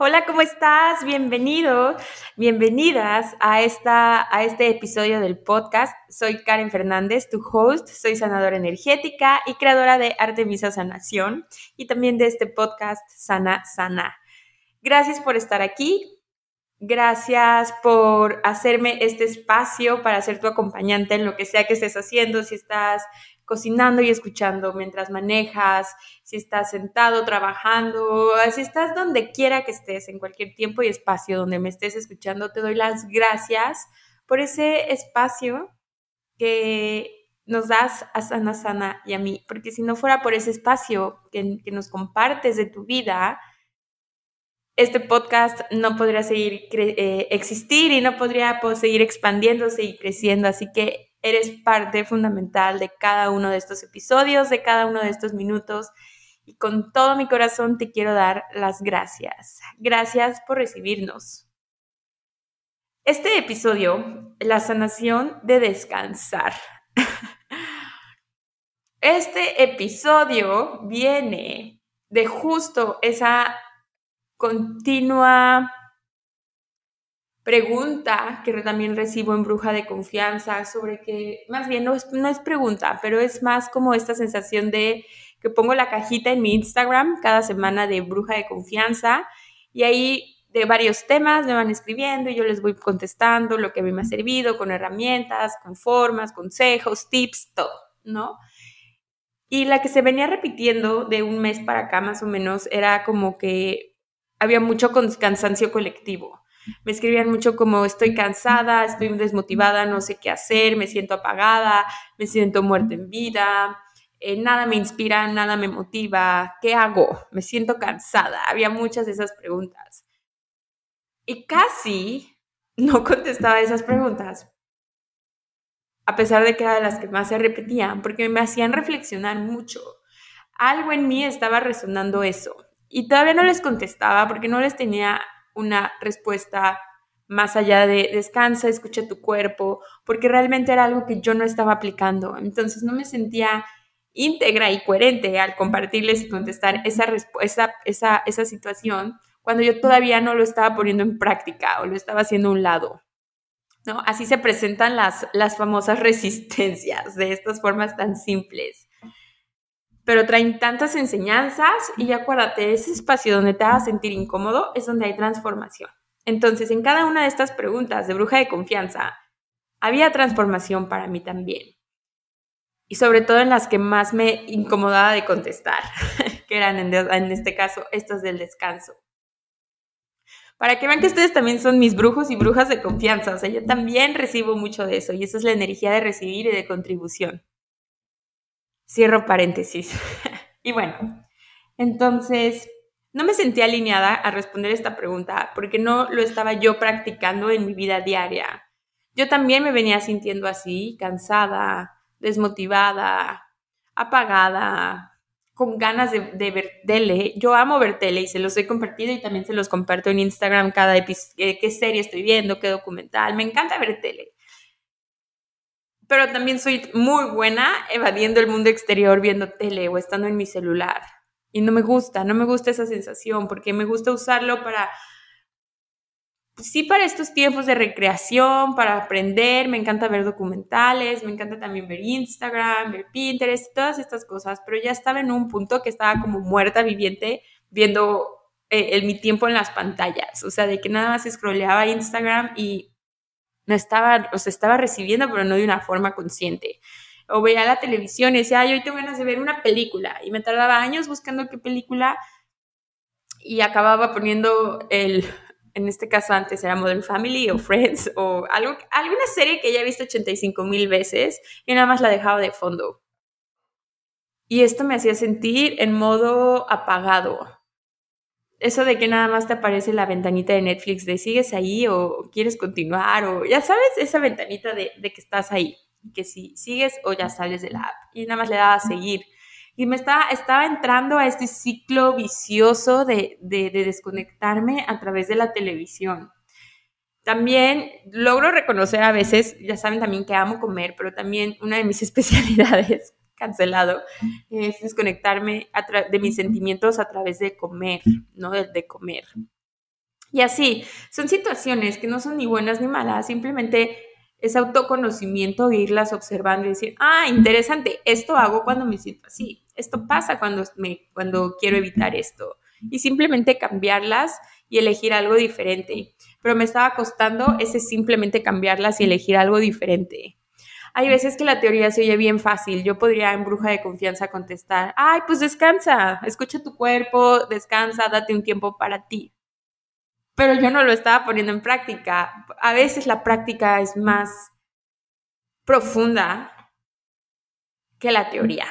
Hola, ¿cómo estás? Bienvenido, bienvenidas a, esta, a este episodio del podcast. Soy Karen Fernández, tu host, soy sanadora energética y creadora de Artemisa Sanación y también de este podcast Sana Sana. Gracias por estar aquí. Gracias por hacerme este espacio para ser tu acompañante en lo que sea que estés haciendo, si estás cocinando y escuchando mientras manejas, si estás sentado trabajando, si estás donde quiera que estés, en cualquier tiempo y espacio donde me estés escuchando, te doy las gracias por ese espacio que nos das a Sana Sana y a mí, porque si no fuera por ese espacio que, nos compartes de tu vida, este podcast no podría seguir eh, existir y no podría pues, seguir expandiéndose y creciendo. Así que Eres parte fundamental de cada uno de estos episodios, de cada uno de estos minutos. Y con todo mi corazón te quiero dar las gracias. Gracias por recibirnos. Este episodio, la sanación de descansar. Este episodio viene de justo esa continua pregunta que también recibo en Bruja de Confianza sobre que, más bien no es, no es pregunta, pero es más como esta sensación de que pongo la cajita en mi Instagram cada semana de Bruja de Confianza y ahí de varios temas me van escribiendo y yo les voy contestando lo que a mí me ha servido con herramientas, con formas, consejos, tips, todo, ¿no? Y la que se venía repitiendo de un mes para acá más o menos era como que había mucho cansancio colectivo me escribían mucho como estoy cansada, estoy desmotivada, no sé qué hacer, me siento apagada, me siento muerta en vida, eh, nada me inspira, nada me motiva, ¿qué hago? Me siento cansada. Había muchas de esas preguntas. Y casi no contestaba esas preguntas, a pesar de que era de las que más se repetían, porque me hacían reflexionar mucho. Algo en mí estaba resonando eso. Y todavía no les contestaba porque no les tenía una respuesta más allá de descansa, escucha tu cuerpo, porque realmente era algo que yo no estaba aplicando. Entonces no me sentía íntegra y coherente al compartirles y contestar esa, esa, esa, esa situación cuando yo todavía no lo estaba poniendo en práctica o lo estaba haciendo a un lado. ¿no? Así se presentan las, las famosas resistencias de estas formas tan simples pero traen tantas enseñanzas y acuérdate, ese espacio donde te hagas sentir incómodo es donde hay transformación. Entonces, en cada una de estas preguntas de bruja de confianza, había transformación para mí también. Y sobre todo en las que más me incomodaba de contestar, que eran en, este caso estas del descanso. Para que vean que ustedes también son mis brujos y brujas de confianza, o sea, yo también recibo mucho de eso y esa es la energía de recibir y de contribución. Cierro paréntesis. y bueno, entonces no me sentía alineada a responder esta pregunta porque no lo estaba yo practicando en mi vida diaria. Yo también me venía sintiendo así, cansada, desmotivada, apagada, con ganas de, ver tele. Yo amo ver tele y se los he compartido y también se los comparto en Instagram cada episodio, qué serie estoy viendo, qué documental. Me encanta ver tele pero también soy muy buena evadiendo el mundo exterior, viendo tele o estando en mi celular. Y no me gusta, no me gusta esa sensación, porque me gusta usarlo para, sí, para estos tiempos de recreación, para aprender, me encanta ver documentales, me encanta también ver Instagram, ver Pinterest, todas estas cosas, pero ya estaba en un punto que estaba como muerta viviente viendo eh, mi tiempo en las pantallas, o sea, de que nada más scrolleaba Instagram y no estaba, o sea, estaba recibiendo, pero no de una forma consciente. O veía la televisión y decía, ay, hoy tengo ganas de ver una película. Y me tardaba años buscando qué película y acababa poniendo el, en este caso antes era Modern Family o Friends o algo, alguna serie que ya he visto 85 mil veces y nada más la dejaba de fondo. Y esto me hacía sentir en modo apagado. Eso de que nada más te aparece la ventanita de Netflix de sigues ahí o quieres continuar o ya sabes, esa ventanita de, que estás ahí, que si sigues o ya sales de la app y nada más le daba a seguir. Y me estaba, estaba entrando a este ciclo vicioso de, de desconectarme a través de la televisión. También logro reconocer a veces, ya saben también que amo comer, pero también una de mis especialidades cancelado, es desconectarme de mis sentimientos a través de comer, ¿no? De, comer. Y así, son situaciones que no son ni buenas ni malas, simplemente es autoconocimiento irlas observando y decir, ah, interesante, esto hago cuando me siento así, esto pasa cuando, me, cuando quiero evitar esto. Y simplemente cambiarlas y elegir algo diferente. Pero me estaba costando ese simplemente cambiarlas y elegir algo diferente. Hay veces que la teoría se oye bien fácil. Yo podría en bruja de confianza contestar, ay, pues descansa, escucha tu cuerpo, descansa, date un tiempo para ti. Pero yo no lo estaba poniendo en práctica. A veces la práctica es más profunda que la teoría,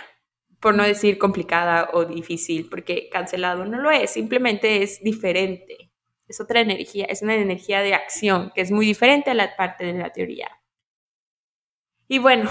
por no decir complicada o difícil, porque cancelado no lo es, simplemente es diferente. Es otra energía, es una energía de acción que es muy diferente a la parte de la teoría. Y bueno,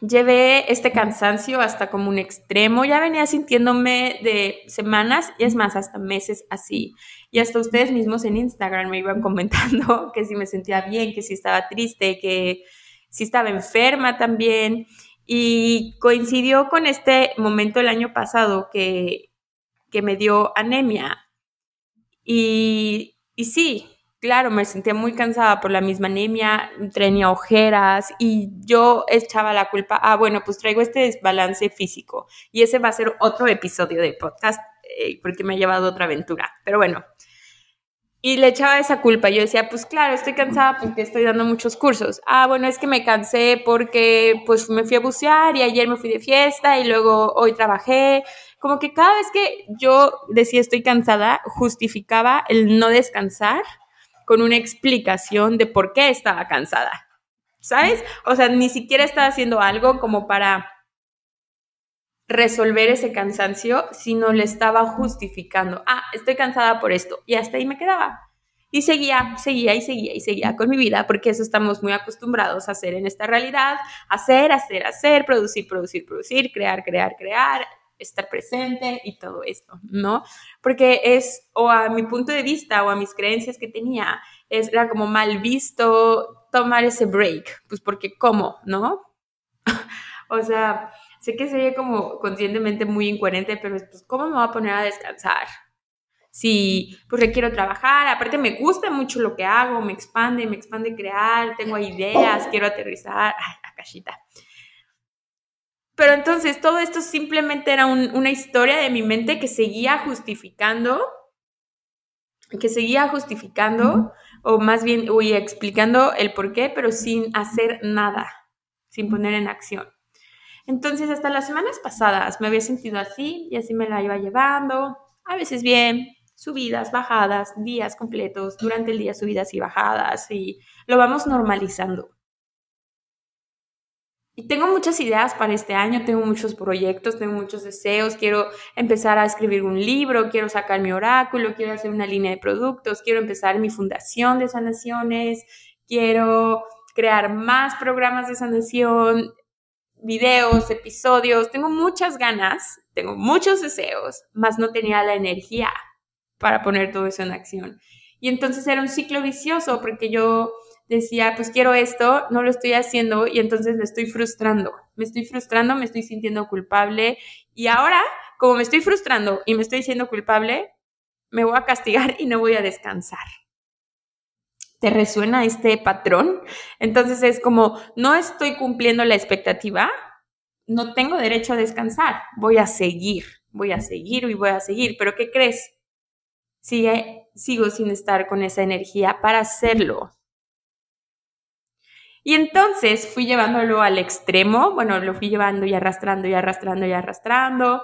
llevé este cansancio hasta como un extremo. Ya venía sintiéndome de semanas y es más, hasta meses así. Y hasta ustedes mismos en Instagram me iban comentando que si me sentía bien, que si estaba triste, que si estaba enferma también. Y coincidió con este momento el año pasado que, que me dio anemia. Y, y sí, claro, me sentía muy cansada por la misma anemia, tenía ojeras y yo echaba la culpa, ah, bueno, pues traigo este desbalance físico y ese va a ser otro episodio de podcast eh, porque me ha llevado otra aventura, pero bueno. Y le echaba esa culpa. Yo decía, pues claro, estoy cansada porque estoy dando muchos cursos. Ah, bueno, es que me cansé porque pues me fui a bucear y ayer me fui de fiesta y luego hoy trabajé. Como que cada vez que yo decía estoy cansada, justificaba el no descansar con una explicación de por qué estaba cansada. ¿Sabes? O sea, ni siquiera estaba haciendo algo como para resolver ese cansancio, sino le estaba justificando. Ah, estoy cansada por esto. Y hasta ahí me quedaba. Y seguía, seguía y seguía y seguía con mi vida, porque eso estamos muy acostumbrados a hacer en esta realidad. Hacer, hacer, hacer, producir, producir, producir, crear, crear, crear, estar presente y todo esto, ¿no? Porque es, o a mi punto de vista o a mis creencias que tenía, es, era como mal visto tomar ese break, pues porque ¿cómo, no? o sea, sé que sería como conscientemente muy incoherente, pero pues ¿cómo me voy a poner a descansar? Si pues quiero trabajar, aparte me gusta mucho lo que hago, me expande, me expande crear, tengo ideas, quiero aterrizar, ay, la cachita. Pero entonces todo esto simplemente era una historia de mi mente que seguía justificando, que seguía justificando, o más bien, uy, explicando el por qué, pero sin hacer nada, sin poner en acción. Entonces, hasta las semanas pasadas me había sentido así y así me la iba llevando, a veces bien, subidas, bajadas, días completos, durante el día subidas y bajadas, y lo vamos normalizando. Y tengo muchas ideas para este año, tengo muchos proyectos, tengo muchos deseos, quiero empezar a escribir un libro, quiero sacar mi oráculo, quiero hacer una línea de productos, quiero empezar mi fundación de sanaciones, quiero crear más programas de sanación, videos, episodios, tengo muchas ganas, tengo muchos deseos, más no tenía la energía para poner todo eso en acción. Y entonces era un ciclo vicioso porque yo decía, pues quiero esto, no lo estoy haciendo y entonces me estoy frustrando. Me estoy frustrando, me estoy sintiendo culpable y ahora, como me estoy frustrando y me estoy siendo culpable, me voy a castigar y no voy a descansar. ¿Te resuena este patrón? Entonces es como, no estoy cumpliendo la expectativa, no tengo derecho a descansar, voy a seguir, voy a seguir y voy a seguir, pero ¿qué crees? Sigue, sigo sin estar con esa energía para hacerlo. Y entonces fui llevándolo al extremo, bueno, lo fui llevando y arrastrando y arrastrando y arrastrando,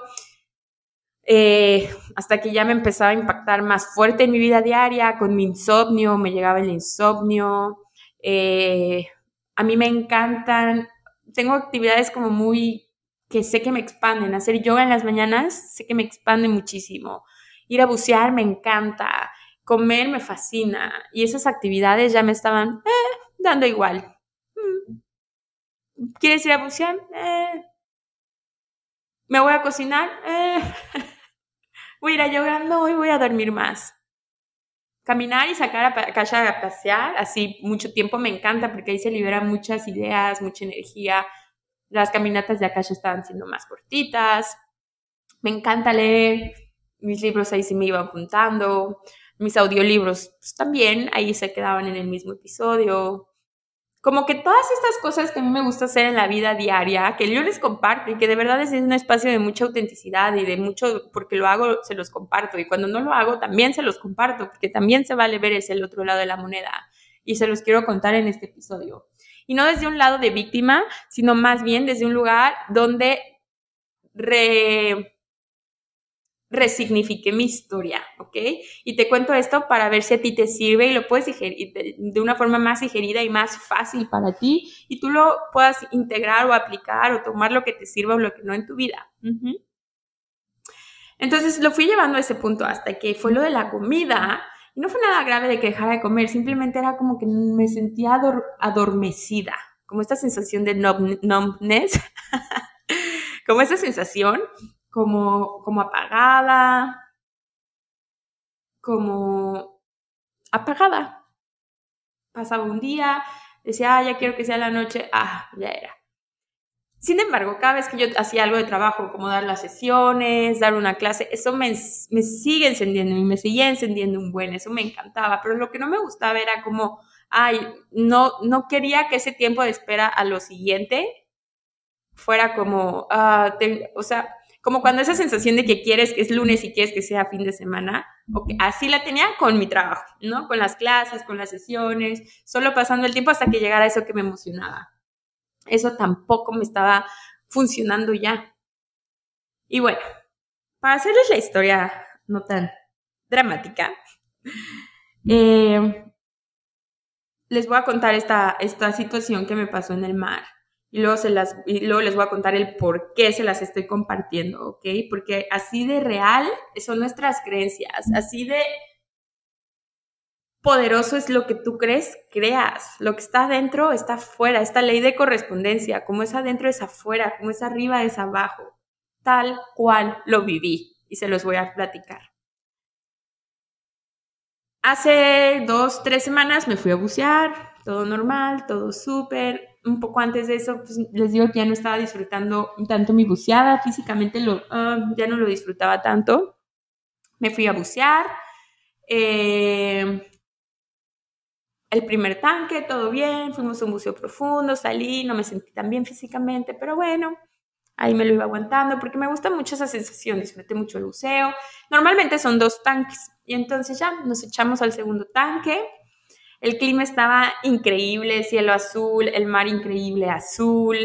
eh, hasta que ya me empezaba a impactar más fuerte en mi vida diaria, con mi insomnio, me llegaba el insomnio. Eh, a mí me encantan, tengo actividades como muy que sé que me expanden, hacer yoga en las mañanas, sé que me expande muchísimo. Ir a bucear me encanta, comer me fascina y esas actividades ya me estaban eh, dando igual. ¿Quieres ir a bucear? Eh. ¿Me voy a cocinar? Eh. voy a ir a yoga, no, hoy voy a dormir más. Caminar y sacar a Kasha a pasear, así mucho tiempo me encanta porque ahí se liberan muchas ideas, mucha energía. Las caminatas de Akasha estaban siendo más cortitas. Me encanta leer. Mis libros ahí se me iban juntando. Mis audiolibros pues, también ahí se quedaban en el mismo episodio como que todas estas cosas que a mí me gusta hacer en la vida diaria, que yo les comparto y que de verdad es un espacio de mucha autenticidad y de mucho, porque lo hago, se los comparto y cuando no lo hago también se los comparto, porque también se vale ver ese el otro lado de la moneda y se los quiero contar en este episodio. Y no desde un lado de víctima, sino más bien desde un lugar donde re, resignifique mi historia, ¿ok? Y te cuento esto para ver si a ti te sirve y lo puedes digerir de una forma más digerida y más fácil para ti y tú lo puedas integrar o aplicar o tomar lo que te sirva o lo que no en tu vida. Entonces lo fui llevando a ese punto hasta que fue lo de la comida. Y no fue nada grave de que dejara de comer, simplemente era como que me sentía adormecida, como esta sensación de numbness, como esa sensación como, como apagada, como apagada. Pasaba un día, decía, ah, ya quiero que sea la noche, ah, ya era. Sin embargo, cada vez que yo hacía algo de trabajo, como dar las sesiones, dar una clase, eso me, me sigue encendiendo y me seguía encendiendo un buen, eso me encantaba, pero lo que no me gustaba era como, ay, no, no quería que ese tiempo de espera a lo siguiente fuera como, ah, o sea, como cuando esa sensación de que quieres que es lunes y quieres que sea fin de semana, así la tenía con mi trabajo, ¿no? Con las clases, con las sesiones, solo pasando el tiempo hasta que llegara eso que me emocionaba. Eso tampoco me estaba funcionando ya. Y bueno, para hacerles la historia no tan dramática, eh, les voy a contar esta, esta situación que me pasó en el mar y luego, se las, y luego les voy a contar el por qué se las estoy compartiendo, ¿ok? Porque así de real son nuestras creencias, así de poderoso es lo que tú crees, creas. Lo que está adentro está afuera, esta ley de correspondencia, como es adentro es afuera, como es arriba es abajo. Tal cual lo viví y se los voy a platicar. Hace dos, tres semanas me fui a bucear, todo normal, todo súper un poco antes de eso, pues les digo que ya no estaba disfrutando tanto mi buceada, físicamente lo, ah, ya no lo disfrutaba tanto. Me fui a bucear. Eh, el primer tanque, todo bien, fuimos a un buceo profundo, salí, no me sentí tan bien físicamente, pero bueno, ahí me lo iba aguantando porque me gusta mucho esa sensación, disfruté mucho el buceo. Normalmente son dos tanques y entonces ya nos echamos al segundo tanque el clima estaba increíble, cielo azul, el mar increíble azul,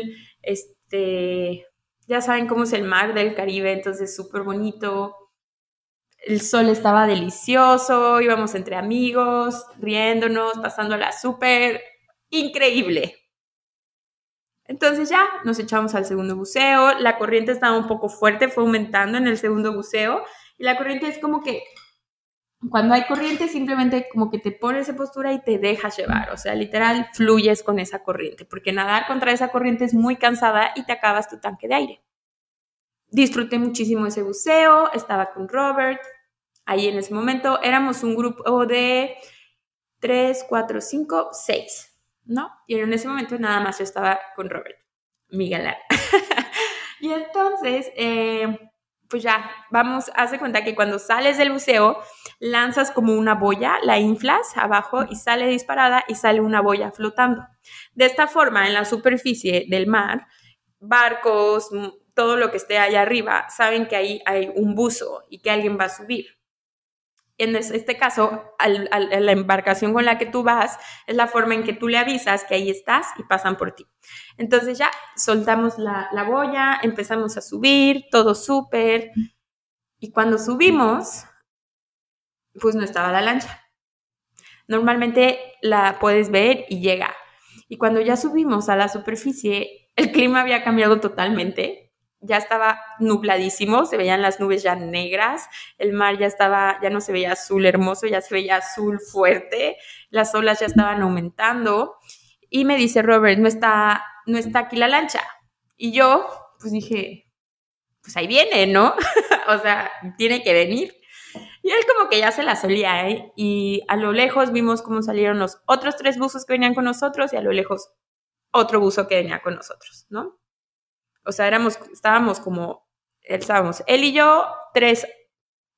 este, ya saben cómo es el mar del Caribe, entonces súper bonito. El sol estaba delicioso, íbamos entre amigos, riéndonos, pasándola súper increíble. Entonces ya nos echamos al segundo buceo, la corriente estaba un poco fuerte, fue aumentando en el segundo buceo y la corriente es como que cuando hay corriente simplemente como que te pones en postura y te dejas llevar, o sea, literal fluyes con esa corriente, porque nadar contra esa corriente es muy cansada y te acabas tu tanque de aire. Disfruté muchísimo ese buceo, estaba con Robert, ahí en ese momento éramos un grupo de 3, 4, 5, 6, ¿no? Y en ese momento nada más yo estaba con Robert, mi galán. y entonces, eh, pues ya, vamos, hace cuenta que cuando sales del buceo, lanzas como una boya, la inflas abajo y sale disparada y sale una boya flotando. De esta forma, en la superficie del mar, barcos, todo lo que esté allá arriba, saben que ahí hay un buzo y que alguien va a subir. En este caso, la embarcación con la que tú vas es la forma en que tú le avisas que ahí estás y pasan por ti. Entonces ya soltamos la, la boya, empezamos a subir, todo súper. Y cuando subimos, pues no estaba la lancha. Normalmente la puedes ver y llega. Y cuando ya subimos a la superficie, el clima había cambiado totalmente. Ya estaba nubladísimo, se veían las nubes ya negras, el mar ya estaba, ya no se veía azul hermoso, ya se veía azul fuerte, las olas ya estaban aumentando y me dice Robert, no está, no está aquí la lancha. Y yo, pues dije, pues ahí viene, ¿no? o sea, tiene que venir. Y él como que ya se la solía, ¿eh? Y a lo lejos vimos cómo salieron los otros tres buzos que venían con nosotros y a lo lejos otro buzo que venía con nosotros, ¿no? O sea, éramos, estábamos como, estábamos él y yo, tres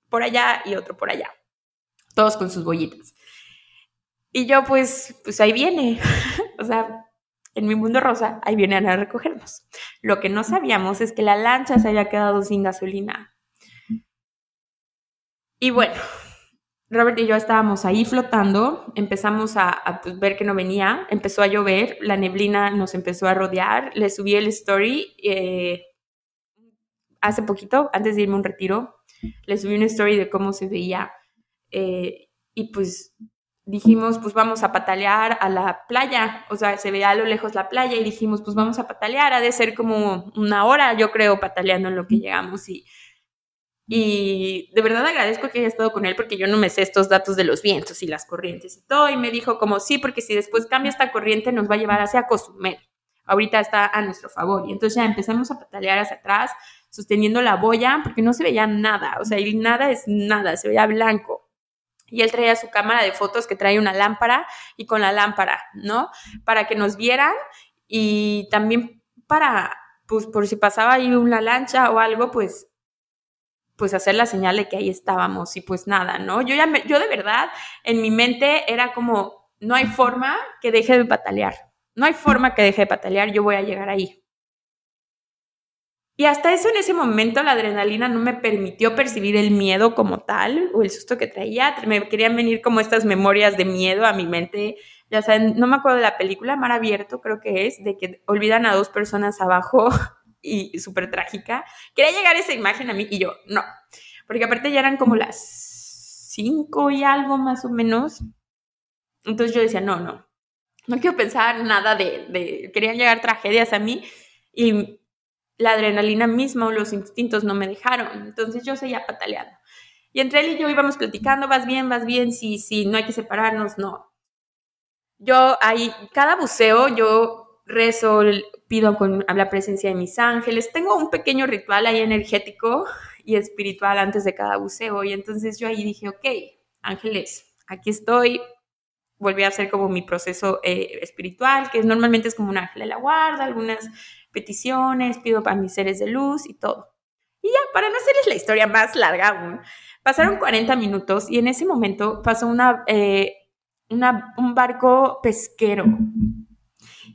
por allá y otro por allá, todos con sus bollitas. Y yo pues, pues ahí viene, o sea, en mi mundo rosa, ahí vienen a recogernos. Lo que no sabíamos es que la lancha se había quedado sin gasolina. Y bueno, Robert y yo estábamos ahí flotando, empezamos a, pues, ver que no venía, empezó a llover, la neblina nos empezó a rodear, le subí el story eh, hace poquito, antes de irme a un retiro, le subí un story de cómo se veía eh, y pues dijimos, pues vamos a patalear a la playa, o sea, se veía a lo lejos la playa y dijimos, pues vamos a patalear, ha de ser como una hora, yo creo, pataleando en lo que llegamos y y de verdad agradezco que haya estado con él porque yo no me sé estos datos de los vientos y las corrientes y todo. Y me dijo como sí, porque si después cambia esta corriente nos va a llevar hacia Cozumel. Ahorita está a nuestro favor. Y entonces ya empezamos a patalear hacia atrás, sosteniendo la boya, porque no se veía nada. O sea, y nada es nada, se veía blanco. Y él traía su cámara de fotos que trae una lámpara y con la lámpara, ¿no? Para que nos vieran y también para, pues por si pasaba ahí una lancha o algo, pues pues hacer la señal de que ahí estábamos y pues nada, ¿no? Yo ya yo de verdad en mi mente era como no hay forma que deje de patalear. No hay forma que deje de patalear, yo voy a llegar ahí. Y hasta eso en ese momento la adrenalina no me permitió percibir el miedo como tal o el susto que traía. Me querían venir como estas memorias de miedo a mi mente. Ya saben, no me acuerdo de la película, Mar Abierto creo que es, de que olvidan a dos personas abajo y súper trágica. Quería llegar esa imagen a mí y yo, no, porque aparte ya eran como las cinco y algo más o menos. Entonces yo decía, no, no, no quiero pensar nada de, de, querían llegar tragedias a mí y la adrenalina misma o los instintos no me dejaron. Entonces yo seguía pataleando. Y entre él y yo íbamos platicando, vas bien, vas bien, sí, sí, no hay que separarnos, no. Yo ahí, cada buceo, yo rezo, pido con la presencia de mis ángeles. Tengo un pequeño ritual ahí energético y espiritual antes de cada buceo. Y entonces yo ahí dije, ok, ángeles, aquí estoy. Volví a hacer como mi proceso eh, espiritual, que normalmente es como un ángel de la guarda, algunas peticiones, pido para mis seres de luz y todo. Y ya, para no hacerles la historia más larga aún, pasaron 40 minutos y en ese momento pasó una, eh, una un barco pesquero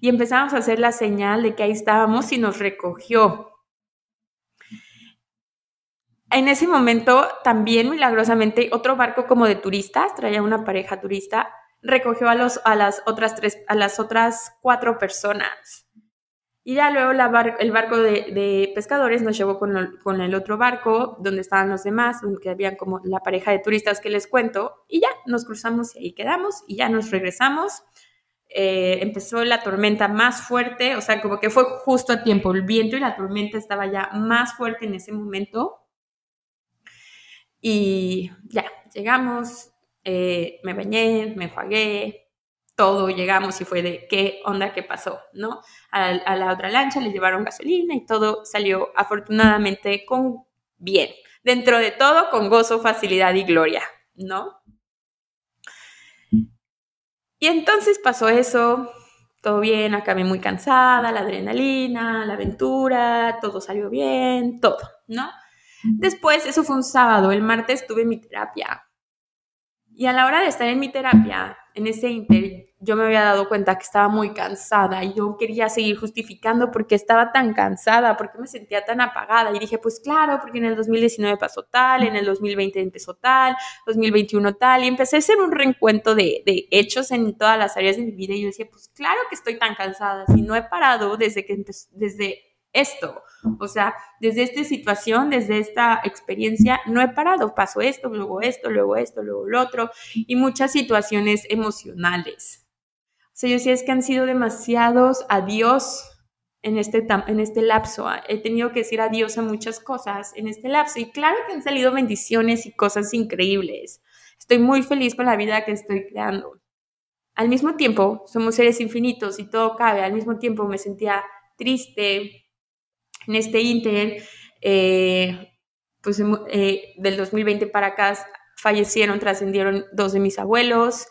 y empezamos a hacer la señal de que ahí estábamos y nos recogió. En ese momento también milagrosamente otro barco como de turistas, traía una pareja turista, recogió a, los, a las otras tres, a las otras cuatro personas. Y ya luego el barco de, pescadores nos llevó con, con, el otro barco, donde estaban los demás, donde habían como la pareja de turistas que les cuento, y ya nos cruzamos y ahí quedamos, y ya nos regresamos. Eh, empezó la tormenta más fuerte, o sea, como que fue justo a tiempo, el viento y la tormenta estaba ya más fuerte en ese momento. Y ya, llegamos, eh, me bañé, me enjuagué, todo, llegamos y fue de qué onda, qué pasó, ¿no? A, a la otra lancha le llevaron gasolina y todo salió afortunadamente con bien. Dentro de todo, con gozo, facilidad y gloria, ¿no? Y entonces pasó eso, todo bien, acabé muy cansada, la adrenalina, la aventura, todo salió bien, todo, ¿no? Después, eso fue un sábado, el martes tuve mi terapia. Y a la hora de estar en mi terapia, en ese inter, yo me había dado cuenta que estaba muy cansada y yo quería seguir justificando porque estaba tan cansada, porque me sentía tan apagada. Y dije, pues claro, porque en el 2019 pasó tal, en el 2020 empezó tal, 2021 tal, y empecé a hacer un reencuentro de, de hechos en todas las áreas de mi vida. Y yo decía, pues claro que estoy tan cansada, si no he parado desde que desde esto. O sea, desde esta situación, desde esta experiencia, no he parado. Pasó esto, luego esto, luego esto, luego lo otro, y muchas situaciones emocionales. O sea, yo decía, es que han sido demasiados adiós en este, en este lapso. He tenido que decir adiós a muchas cosas en este lapso y claro que han salido bendiciones y cosas increíbles. Estoy muy feliz con la vida que estoy creando. Al mismo tiempo, somos seres infinitos y todo cabe. Al mismo tiempo me sentía triste en este inter. Eh, pues eh, del 2020 para acá fallecieron, trascendieron dos de mis abuelos.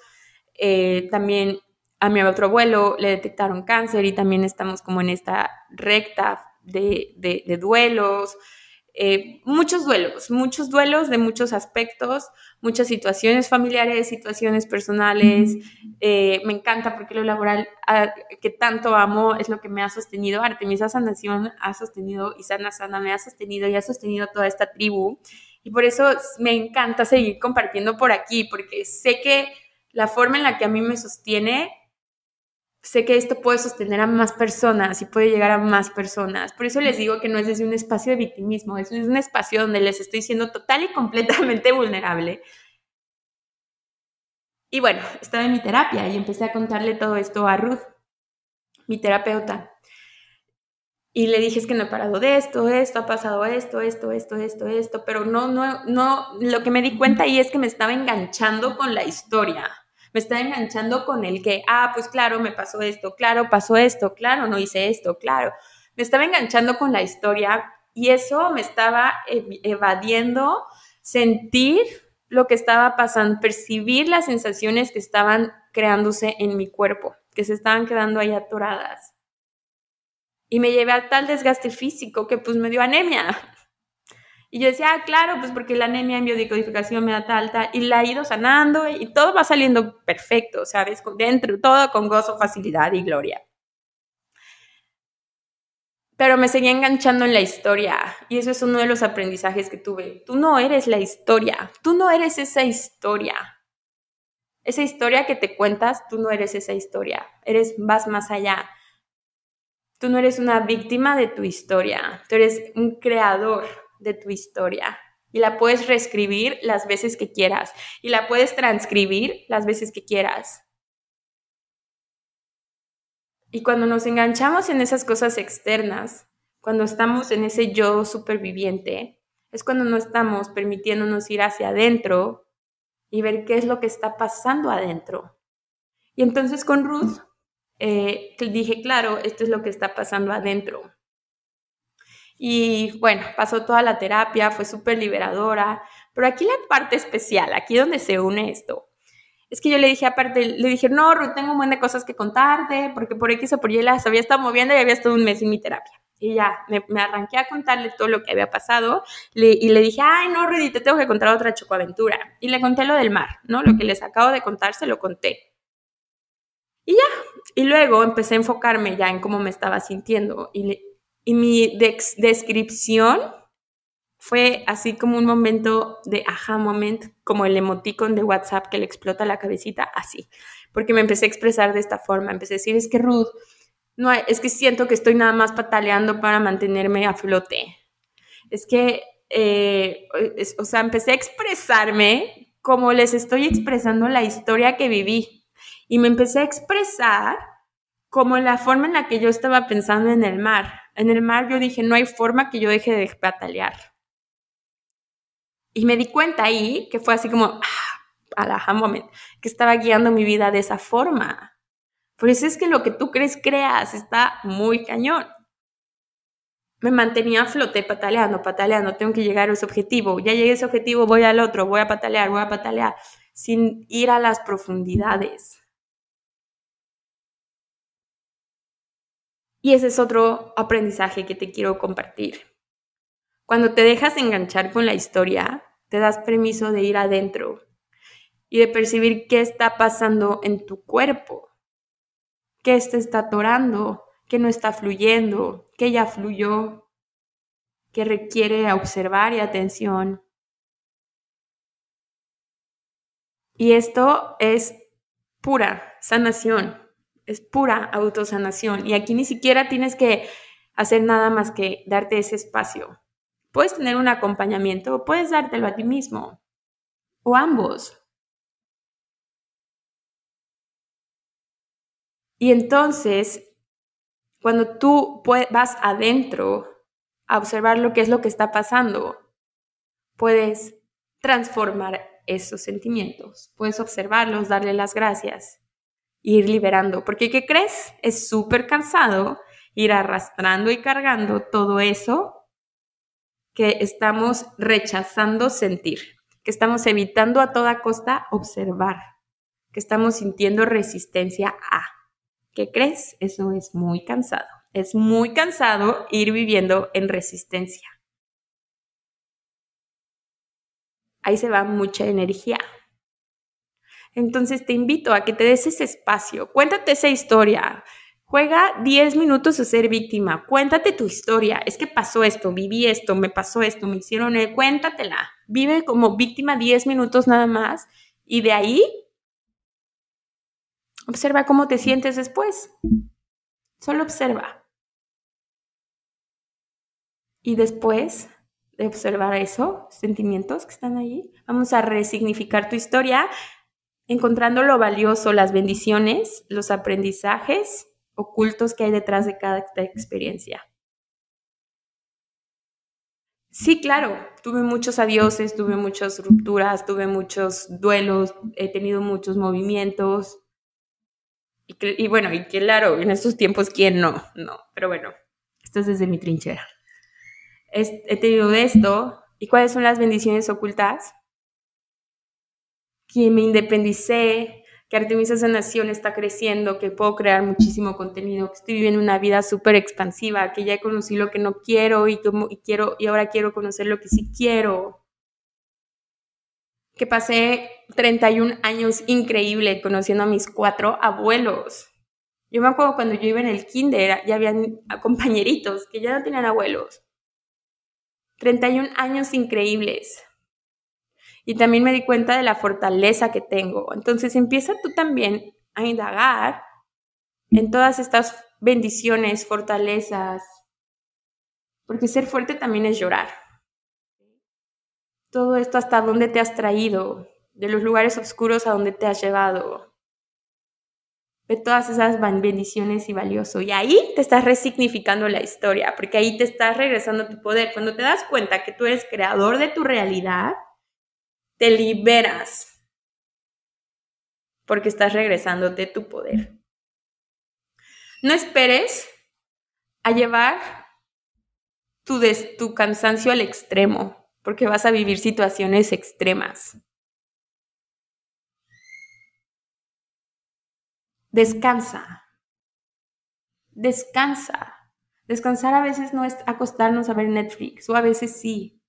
Eh, también a mi otro abuelo le detectaron cáncer y también estamos como en esta recta de, de, duelos. Eh, muchos duelos, muchos duelos de muchos aspectos, muchas situaciones familiares, situaciones personales. Eh, me encanta porque lo laboral ah, que tanto amo es lo que me ha sostenido. Artemisa Sanación ha sostenido y Sana Sana me ha sostenido y ha sostenido toda esta tribu. Y por eso me encanta seguir compartiendo por aquí, porque sé que la forma en la que a mí me sostiene sé que esto puede sostener a más personas y puede llegar a más personas. Por eso les digo que no es desde un espacio de victimismo, es un espacio donde les estoy siendo total y completamente vulnerable. Y bueno, estaba en mi terapia y empecé a contarle todo esto a Ruth, mi terapeuta. Y le dije, es que no he parado de esto, esto, ha pasado esto, esto, esto, esto, esto, pero no, no, no, lo que me di cuenta ahí es que me estaba enganchando con la historia me está enganchando con el que, ah, pues claro, me pasó esto, claro, pasó esto, claro, no hice esto, claro. Me estaba enganchando con la historia y eso me estaba evadiendo sentir lo que estaba pasando, percibir las sensaciones que estaban creándose en mi cuerpo, que se estaban quedando ahí atoradas. Y me llevé a tal desgaste físico que pues me dio anemia. Y yo decía, ah, claro, pues porque la anemia en biodecodificación me da tal, y la he ido sanando y todo va saliendo perfecto, ¿sabes? Dentro, todo con gozo, facilidad y gloria. Pero me seguía enganchando en la historia y eso es uno de los aprendizajes que tuve. Tú no eres la historia, tú no eres esa historia. Esa historia que te cuentas, tú no eres esa historia, eres, vas más allá. Tú no eres una víctima de tu historia, tú eres un creador de tu historia y la puedes reescribir las veces que quieras y la puedes transcribir las veces que quieras. Y cuando nos enganchamos en esas cosas externas, cuando estamos en ese yo superviviente, es cuando no estamos permitiéndonos ir hacia adentro y ver qué es lo que está pasando adentro. Y entonces con Ruth eh, dije, claro, esto es lo que está pasando adentro. Y bueno, pasó toda la terapia, fue súper liberadora. Pero aquí la parte especial, aquí donde se une esto, es que yo le dije, aparte, le dije, no, Ruth, tengo un montón de cosas que contarte, porque por X o por Y las había estado moviendo y había estado un mes en mi terapia. Y ya, me, arranqué a contarle todo lo que había pasado y le dije, ay, no, Rudy, te tengo que contar otra chocoaventura. Y le conté lo del mar, ¿no? Lo que les acabo de contar, se lo conté. Y ya, y luego empecé a enfocarme ya en cómo me estaba sintiendo y le, y mi descripción fue así como un momento de aha moment, como el emoticon de WhatsApp que le explota la cabecita, así. Porque me empecé a expresar de esta forma, empecé a decir, es que Ruth, no es que siento que estoy nada más pataleando para mantenerme a flote. Es que, eh, o sea, empecé a expresarme como les estoy expresando la historia que viví. Y me empecé a expresar como la forma en la que yo estaba pensando en el mar. En el mar yo dije, no hay forma que yo deje de patalear. Y me di cuenta ahí que fue así como, ah, moment, que estaba guiando mi vida de esa forma. Por eso es que lo que tú crees creas está muy cañón. Me mantenía a flote pataleando, pataleando, tengo que llegar a ese objetivo. Ya llegué a ese objetivo, voy al otro, voy a patalear, voy a patalear, sin ir a las profundidades. Y ese es otro aprendizaje que te quiero compartir. Cuando te dejas enganchar con la historia, te das permiso de ir adentro y de percibir qué está pasando en tu cuerpo, qué te está atorando, qué no está fluyendo, qué ya fluyó, qué requiere observar y atención. Y esto es pura sanación es pura autosanación y aquí ni siquiera tienes que hacer nada más que darte ese espacio. Puedes tener un acompañamiento puedes dártelo a ti mismo o ambos. Y entonces cuando tú vas adentro a observar lo que es lo que está pasando, puedes transformar esos sentimientos, puedes observarlos, darle las gracias, ir liberando, porque ¿qué crees? Es súper cansado ir arrastrando y cargando todo eso que estamos rechazando sentir, que estamos evitando a toda costa observar, que estamos sintiendo resistencia a. ¿Qué crees? Eso es muy cansado. Es muy cansado ir viviendo en resistencia. Ahí se va mucha energía. Entonces te invito a que te des ese espacio, cuéntate esa historia, juega 10 minutos a ser víctima, cuéntate tu historia, es que pasó esto, viví esto, me pasó esto, me hicieron, cuéntatela, vive como víctima 10 minutos nada más y de ahí observa cómo te sientes después, solo observa. Y después de observar eso, sentimientos que están ahí, vamos a resignificar tu historia encontrando lo valioso, las bendiciones, los aprendizajes ocultos que hay detrás de cada experiencia. Sí, claro, tuve muchos adioses, tuve muchas rupturas, tuve muchos duelos, he tenido muchos movimientos. Y, bueno, y claro, en estos tiempos, ¿quién no? No, pero bueno, esto es desde mi trinchera. he tenido esto. ¿Y cuáles son las bendiciones ocultas? Que me independicé, que Artemisa Sanación está creciendo, que puedo crear muchísimo contenido, que estoy viviendo una vida súper expansiva, que ya conocí lo que no quiero y, como, y, quiero y ahora quiero conocer lo que sí quiero. Que pasé 31 años increíble conociendo a mis cuatro abuelos. Yo me acuerdo cuando yo iba en el kinder, ya habían compañeritos que ya no tenían abuelos. 31 años increíbles y también me di cuenta de la fortaleza que tengo. Entonces empieza tú también a indagar en todas estas bendiciones, fortalezas, porque ser fuerte también es llorar. Todo esto hasta dónde te has traído, de los lugares oscuros a dónde te has llevado. Ve todas esas bendiciones y valioso. Y ahí te estás resignificando la historia, porque ahí te estás regresando a tu poder. Cuando te das cuenta que tú eres creador de tu realidad, te liberas porque estás regresándote tu poder. No esperes a llevar tu, tu cansancio al extremo, porque vas a vivir situaciones extremas. Descansa. Descansa. Descansar a veces no es acostarnos a ver Netflix, o a veces sí.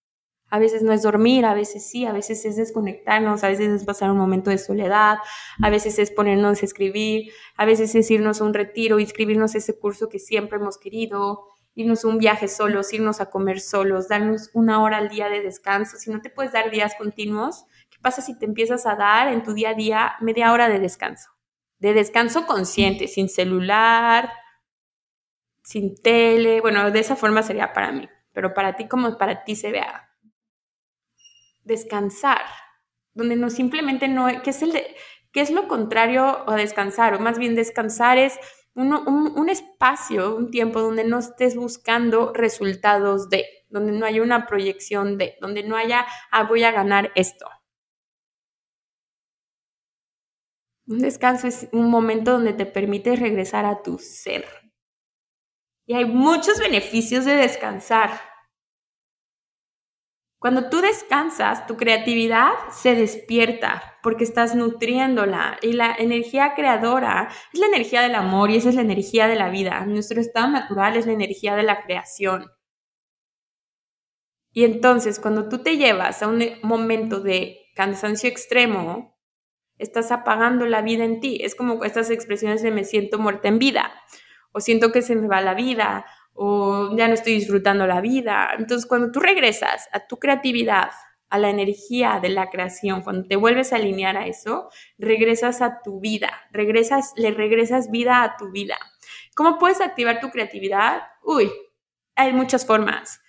A veces no es dormir, a veces sí, a veces es desconectarnos, a veces es pasar un momento de soledad, a veces es ponernos a escribir, a veces es irnos a un retiro, inscribirnos a ese curso que siempre hemos querido, irnos a un viaje solos, irnos a comer solos, darnos una hora al día de descanso. Si no te puedes dar días continuos, ¿qué pasa si te empiezas a dar en tu día a día media hora de descanso? De descanso consciente, sin celular, sin tele. Bueno, de esa forma sería para mí, pero para ti como para ti se vea descansar, donde no simplemente no, ¿qué es, el ¿qué es lo contrario a descansar? O más bien descansar es un, un, espacio, un tiempo donde no estés buscando resultados de, donde no haya una proyección de, donde no haya, ah, voy a ganar esto. Un descanso es un momento donde te permite regresar a tu ser. Y hay muchos beneficios de descansar. Cuando tú descansas, tu creatividad se despierta porque estás nutriéndola y la energía creadora es la energía del amor y esa es la energía de la vida. Nuestro estado natural es la energía de la creación. Y entonces, cuando tú te llevas a un momento de cansancio extremo, estás apagando la vida en ti. Es como estas expresiones de me siento muerta en vida o siento que se me va la vida o ya no estoy disfrutando la vida. Entonces, cuando tú regresas a tu creatividad, a la energía de la creación, cuando te vuelves a alinear a eso, regresas a tu vida, regresas, le regresas vida a tu vida. ¿Cómo puedes activar tu creatividad? Uy, hay muchas formas.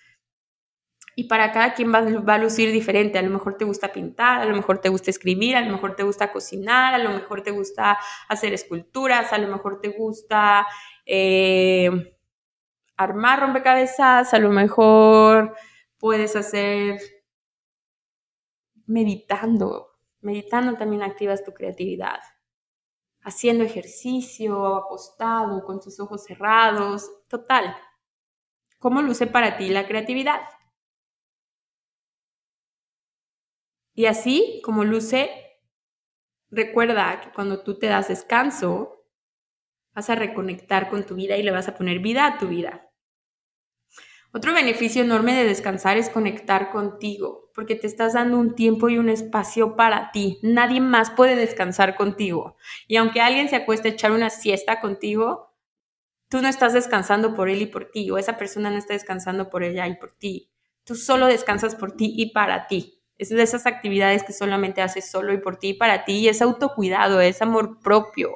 Y para cada quien va, va, a lucir diferente. A lo mejor te gusta pintar, a lo mejor te gusta escribir, a lo mejor te gusta cocinar, a lo mejor te gusta hacer esculturas, a lo mejor te gusta eh, armar rompecabezas, a lo mejor puedes hacer meditando. Meditando también activas tu creatividad. Haciendo ejercicio, acostado, con tus ojos cerrados. Total. ¿Cómo luce para ti la creatividad? Y así como luce, recuerda que cuando tú te das descanso, vas a reconectar con tu vida y le vas a poner vida a tu vida. Otro beneficio enorme de descansar es conectar contigo, porque te estás dando un tiempo y un espacio para ti. Nadie más puede descansar contigo. Y aunque alguien se acueste a echar una siesta contigo, tú no estás descansando por él y por ti, o esa persona no está descansando por ella y por ti. Tú solo descansas por ti y para ti. Es de esas actividades que solamente haces solo y por ti y para ti, y es autocuidado, es amor propio.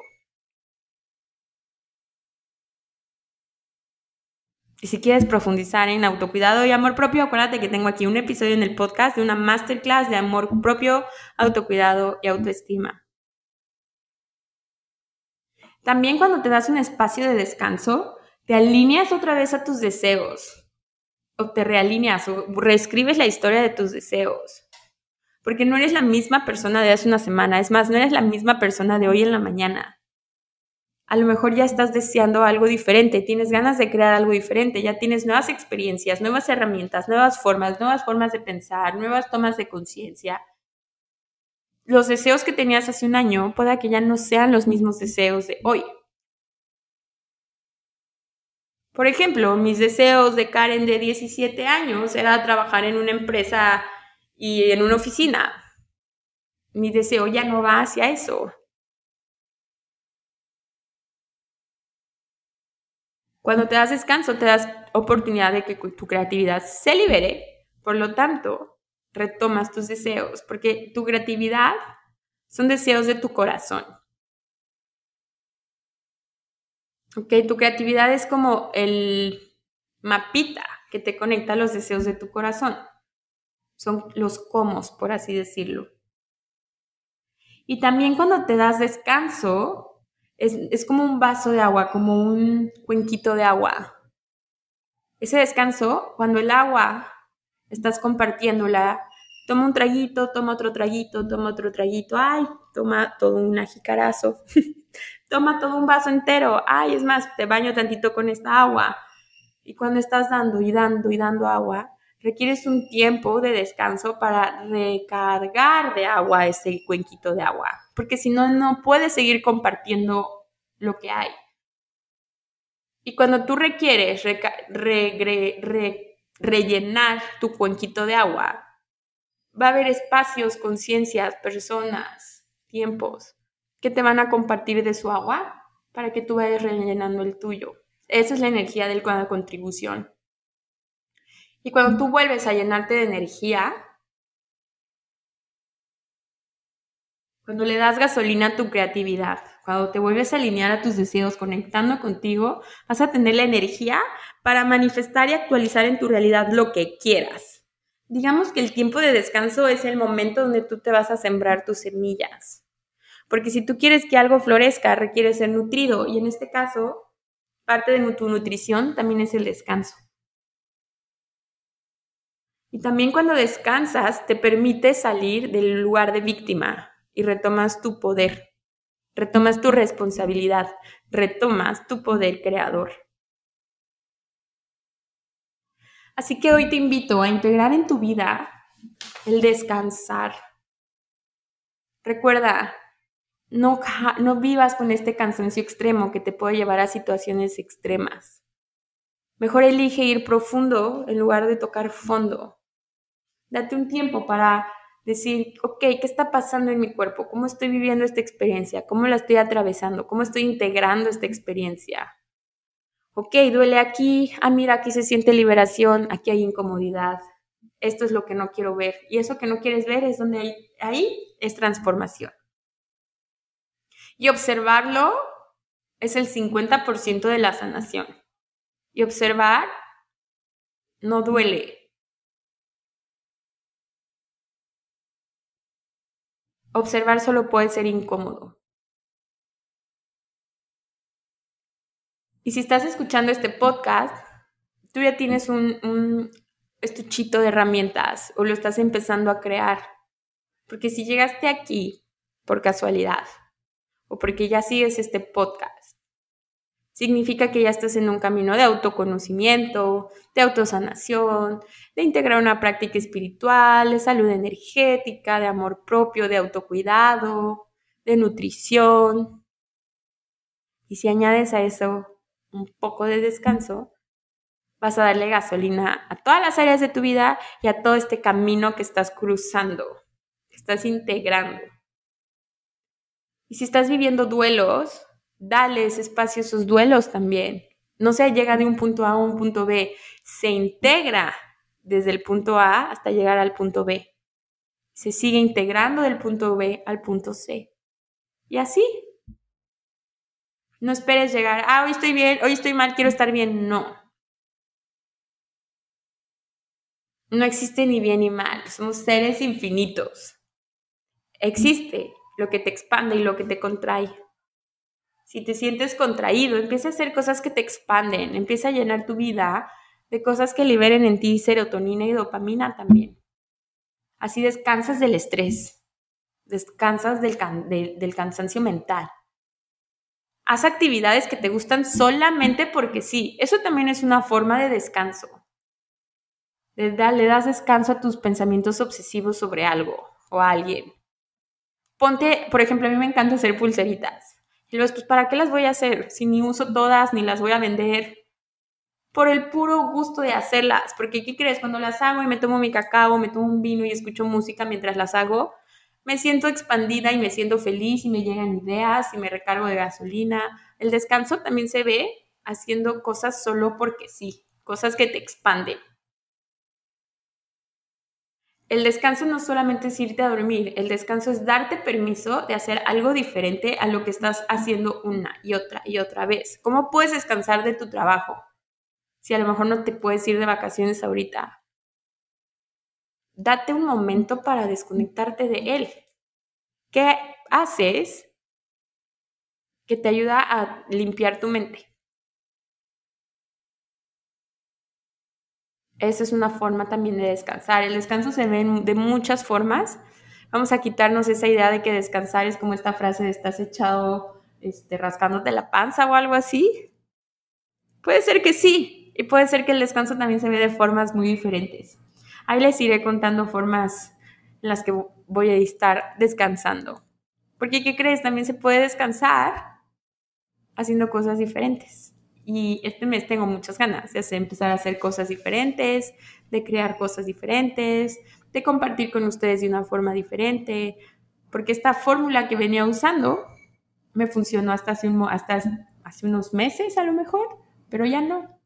Y si quieres profundizar en autocuidado y amor propio, acuérdate que tengo aquí un episodio en el podcast de una masterclass de amor propio, autocuidado y autoestima. También cuando te das un espacio de descanso, te alineas otra vez a tus deseos, o te realineas, o reescribes la historia de tus deseos. Porque no eres la misma persona de hace una semana, es más, no eres la misma persona de hoy en la mañana a lo mejor ya estás deseando algo diferente, tienes ganas de crear algo diferente, ya tienes nuevas experiencias, nuevas herramientas, nuevas formas, nuevas formas de pensar, nuevas tomas de conciencia. Los deseos que tenías hace un año pueda que ya no sean los mismos deseos de hoy. Por ejemplo, mis deseos de Karen de 17 años era trabajar en una empresa y en una oficina. Mi deseo ya no va hacia eso. Cuando te das descanso, te das oportunidad de que tu creatividad se libere, por lo tanto, retomas tus deseos, porque tu creatividad son deseos de tu corazón. ¿Ok? Tu creatividad es como el mapita que te conecta a los deseos de tu corazón. Son los comos, por así decirlo. Y también cuando te das descanso, es, como un vaso de agua, como un cuenquito de agua. Ese descanso, cuando el agua estás compartiéndola, toma un traguito, toma otro traguito, toma otro traguito, ay, toma todo un ajicarazo, toma todo un vaso entero, ay, es más, te baño tantito con esta agua. Y cuando estás dando y dando y dando agua, requieres un tiempo de descanso para recargar de agua ese cuenquito de agua, porque si no, no puedes seguir compartiendo lo que hay. Y cuando tú requieres rellenar tu cuenquito de agua, va a haber espacios, conciencias, personas, tiempos que te van a compartir de su agua para que tú vayas rellenando el tuyo. Esa es la energía del la contribución. Y cuando tú vuelves a llenarte de energía, cuando le das gasolina a tu creatividad, cuando te vuelves a alinear a tus deseos conectando contigo, vas a tener la energía para manifestar y actualizar en tu realidad lo que quieras. Digamos que el tiempo de descanso es el momento donde tú te vas a sembrar tus semillas. Porque si tú quieres que algo florezca, requiere ser nutrido y en este caso, parte de tu nutrición también es el descanso. Y también cuando descansas te permite salir del lugar de víctima y retomas tu poder, retomas tu responsabilidad, retomas tu poder creador. Así que hoy te invito a integrar en tu vida el descansar. Recuerda, no, no vivas con este cansancio extremo que te puede llevar a situaciones extremas. Mejor elige ir profundo en lugar de tocar fondo. Date un tiempo para decir, ok, ¿qué está pasando en mi cuerpo? ¿Cómo estoy viviendo esta experiencia? ¿Cómo la estoy atravesando? ¿Cómo estoy integrando esta experiencia? Ok, duele aquí, ah, mira, aquí se siente liberación, aquí hay incomodidad. Esto es lo que no quiero ver. Y eso que no quieres ver es donde hay, ahí es transformación. Y observarlo es el 50% de la sanación. Y observar no duele, Observar solo puede ser incómodo. Y si estás escuchando este podcast, tú ya tienes un, estuchito de herramientas o lo estás empezando a crear. Porque si llegaste aquí por casualidad o porque ya sigues este podcast, significa que ya estás en un camino de autoconocimiento, de autosanación, de integrar una práctica espiritual, de salud energética, de amor propio, de autocuidado, de nutrición. Y si añades a eso un poco de descanso, vas a darle gasolina a todas las áreas de tu vida y a todo este camino que estás cruzando, que estás integrando. Y si estás viviendo duelos, dale ese espacio a esos duelos también. No se llega de un punto A a un punto B, se integra desde el punto A hasta llegar al punto B. Se sigue integrando del punto B al punto C. Y así. No esperes llegar, ah, hoy estoy bien, hoy estoy mal, quiero estar bien. No. No existe ni bien ni mal, somos seres infinitos. Existe lo que te expande y lo que te contrae. Si te sientes contraído, empieza a hacer cosas que te expanden, empieza a llenar tu vida de cosas que liberen en ti serotonina y dopamina también. Así descansas del estrés, descansas del, del cansancio mental. Haz actividades que te gustan solamente porque sí. Eso también es una forma de descanso. Le, das descanso a tus pensamientos obsesivos sobre algo o a alguien. Ponte, por ejemplo, a mí me encanta hacer pulseritas. Y luego, pues, ¿para qué las voy a hacer? Si ni uso todas, ni las voy a vender. Por el puro gusto de hacerlas. Porque, ¿qué crees? Cuando las hago y me tomo mi cacao, me tomo un vino y escucho música mientras las hago, me siento expandida y me siento feliz y me llegan ideas y me recargo de gasolina. El descanso también se ve haciendo cosas solo porque sí, cosas que te expanden. El descanso no solamente es irte a dormir, el descanso es darte permiso de hacer algo diferente a lo que estás haciendo una y otra y otra vez. ¿Cómo puedes descansar de tu trabajo? Si a lo mejor no te puedes ir de vacaciones ahorita. Date un momento para desconectarte de él. ¿Qué haces que te ayuda a limpiar tu mente? Esa es una forma también de descansar. El descanso se ve de muchas formas. Vamos a quitarnos esa idea de que descansar es como esta frase de estás echado este, rascándote la panza o algo así. Puede ser que sí, y puede ser que el descanso también se ve de formas muy diferentes. Ahí les iré contando formas en las que voy a estar descansando. Porque, ¿qué crees? También se puede descansar haciendo cosas diferentes. Y este mes tengo muchas ganas de empezar a hacer cosas diferentes, de crear cosas diferentes, de compartir con ustedes de una forma diferente, porque esta fórmula que venía usando me funcionó hasta hace, hasta hace unos meses a lo mejor, pero ya no.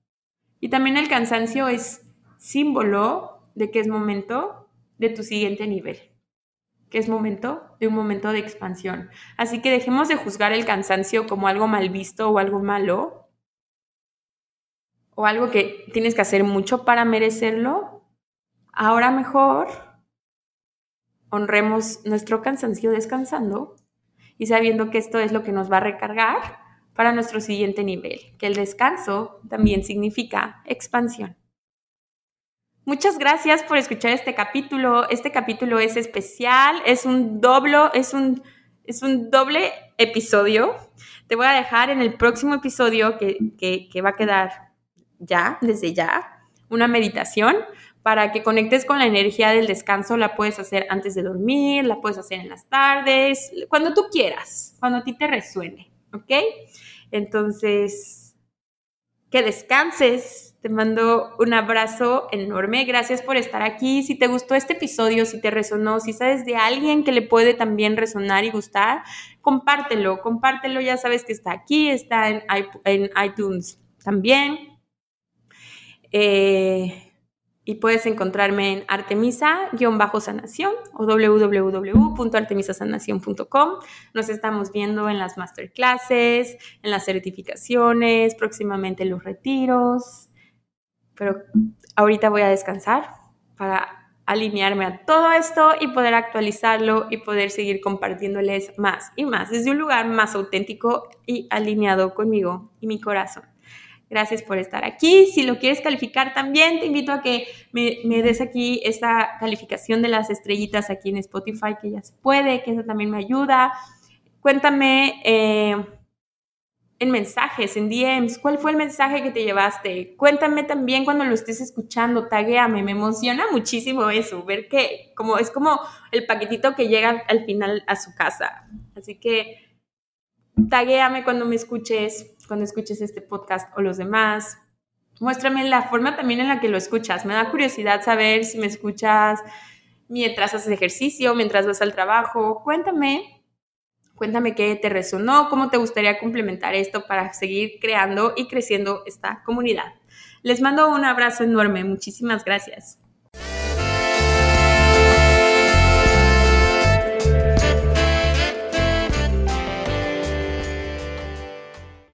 Y también el cansancio es símbolo de que es momento de tu siguiente nivel, que es momento de un momento de expansión. Así que dejemos de juzgar el cansancio como algo mal visto o algo malo o algo que tienes que hacer mucho para merecerlo, ahora mejor honremos nuestro cansancio descansando y sabiendo que esto es lo que nos va a recargar para nuestro siguiente nivel, que el descanso también significa expansión. Muchas gracias por escuchar este capítulo. Este capítulo es especial, es un doble, es un, es un doble episodio. Te voy a dejar en el próximo episodio que, que va a quedar ya, desde ya, una meditación para que conectes con la energía del descanso. La puedes hacer antes de dormir, la puedes hacer en las tardes, cuando tú quieras, cuando a ti te resuene, ¿ok? Entonces, que descanses. Te mando un abrazo enorme. Gracias por estar aquí. Si te gustó este episodio, si te resonó, si sabes de alguien que le puede también resonar y gustar, compártelo, compártelo. Ya sabes que está aquí, está en, en iTunes también. Eh, y puedes encontrarme en artemisa-sanación o www.artemisasanación.com. Nos estamos viendo en las masterclasses, en las certificaciones, próximamente en los retiros. Pero ahorita voy a descansar para alinearme a todo esto y poder actualizarlo y poder seguir compartiéndoles más y más desde un lugar más auténtico y alineado conmigo y mi corazón. Gracias por estar aquí. Si lo quieres calificar también, te invito a que me, des aquí esta calificación de las estrellitas aquí en Spotify, que ya se puede, que eso también me ayuda. Cuéntame eh, en mensajes, en DMs, cuál fue el mensaje que te llevaste. Cuéntame también cuando lo estés escuchando, taguéame, me emociona muchísimo eso, ver que como es como el paquetito que llega al final a su casa. Así que taguéame cuando me escuches, cuando escuches este podcast o los demás. Muéstrame la forma también en la que lo escuchas. Me da curiosidad saber si me escuchas mientras haces ejercicio, mientras vas al trabajo. Cuéntame, cuéntame qué te resonó, cómo te gustaría complementar esto para seguir creando y creciendo esta comunidad. Les mando un abrazo enorme. Muchísimas gracias.